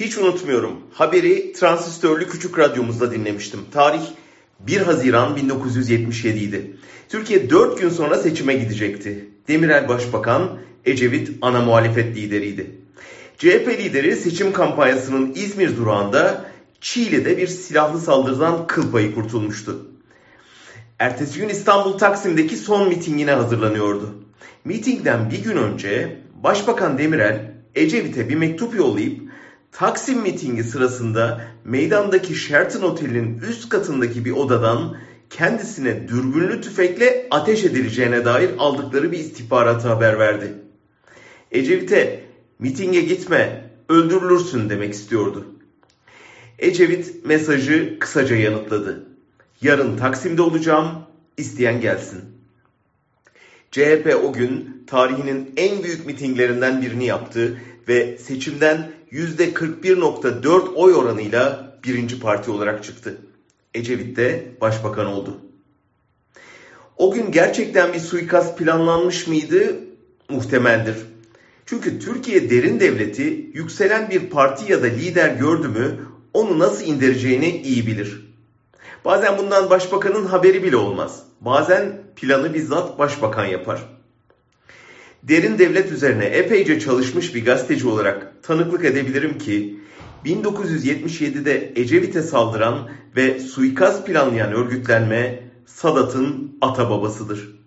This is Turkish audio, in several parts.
Hiç unutmuyorum. Haberi transistörlü küçük radyomuzda dinlemiştim. Tarih 1 Haziran 1977 idi. Türkiye 4 gün sonra seçime gidecekti. Demirel Başbakan, Ecevit ana muhalefet lideriydi. CHP lideri seçim kampanyasının İzmir durağında Çiğli'de bir silahlı saldırıdan kıl payı kurtulmuştu. Ertesi gün İstanbul Taksim'deki son mitingine hazırlanıyordu. Mitingden bir gün önce Başbakan Demirel Ecevit'e bir mektup yollayıp Taksim mitingi sırasında meydandaki Sheraton Otel'in üst katındaki bir odadan kendisine dürbünlü tüfekle ateş edileceğine dair aldıkları bir istihbaratı haber verdi. Ecevit'e mitinge gitme öldürülürsün demek istiyordu. Ecevit mesajı kısaca yanıtladı. Yarın Taksim'de olacağım, isteyen gelsin. CHP o gün tarihinin en büyük mitinglerinden birini yaptı ve seçimden %41.4 oy oranıyla birinci parti olarak çıktı. Ecevit de başbakan oldu. O gün gerçekten bir suikast planlanmış mıydı? Muhtemeldir. Çünkü Türkiye derin devleti yükselen bir parti ya da lider gördü mü onu nasıl indireceğini iyi bilir. Bazen bundan başbakanın haberi bile olmaz. Bazen planı bizzat başbakan yapar. Derin devlet üzerine epeyce çalışmış bir gazeteci olarak tanıklık edebilirim ki 1977'de Ecevit'e saldıran ve suikast planlayan örgütlenme Sadat'ın ata babasıdır.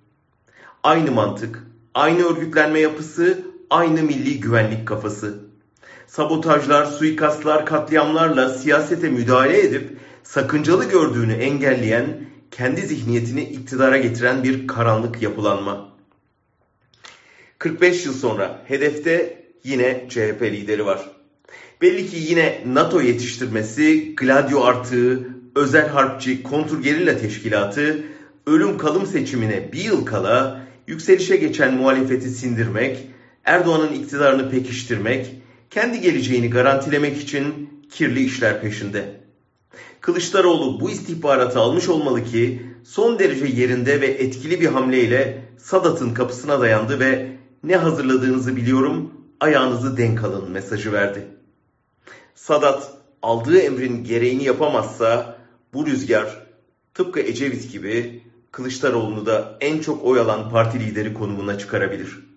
Aynı mantık, aynı örgütlenme yapısı, aynı milli güvenlik kafası. Sabotajlar, suikastlar, katliamlarla siyasete müdahale edip sakıncalı gördüğünü engelleyen, kendi zihniyetini iktidara getiren bir karanlık yapılanma. 45 yıl sonra hedefte yine CHP lideri var. Belli ki yine NATO yetiştirmesi, Gladio artığı, özel harpçi kontrgerilla teşkilatı, ölüm kalım seçimine bir yıl kala yükselişe geçen muhalefeti sindirmek, Erdoğan'ın iktidarını pekiştirmek, kendi geleceğini garantilemek için kirli işler peşinde. Kılıçdaroğlu bu istihbaratı almış olmalı ki son derece yerinde ve etkili bir hamleyle Sadat'ın kapısına dayandı ve ne hazırladığınızı biliyorum ayağınızı denk alın mesajı verdi. Sadat aldığı emrin gereğini yapamazsa bu rüzgar tıpkı Ecevit gibi Kılıçdaroğlu'nu da en çok oy alan parti lideri konumuna çıkarabilir.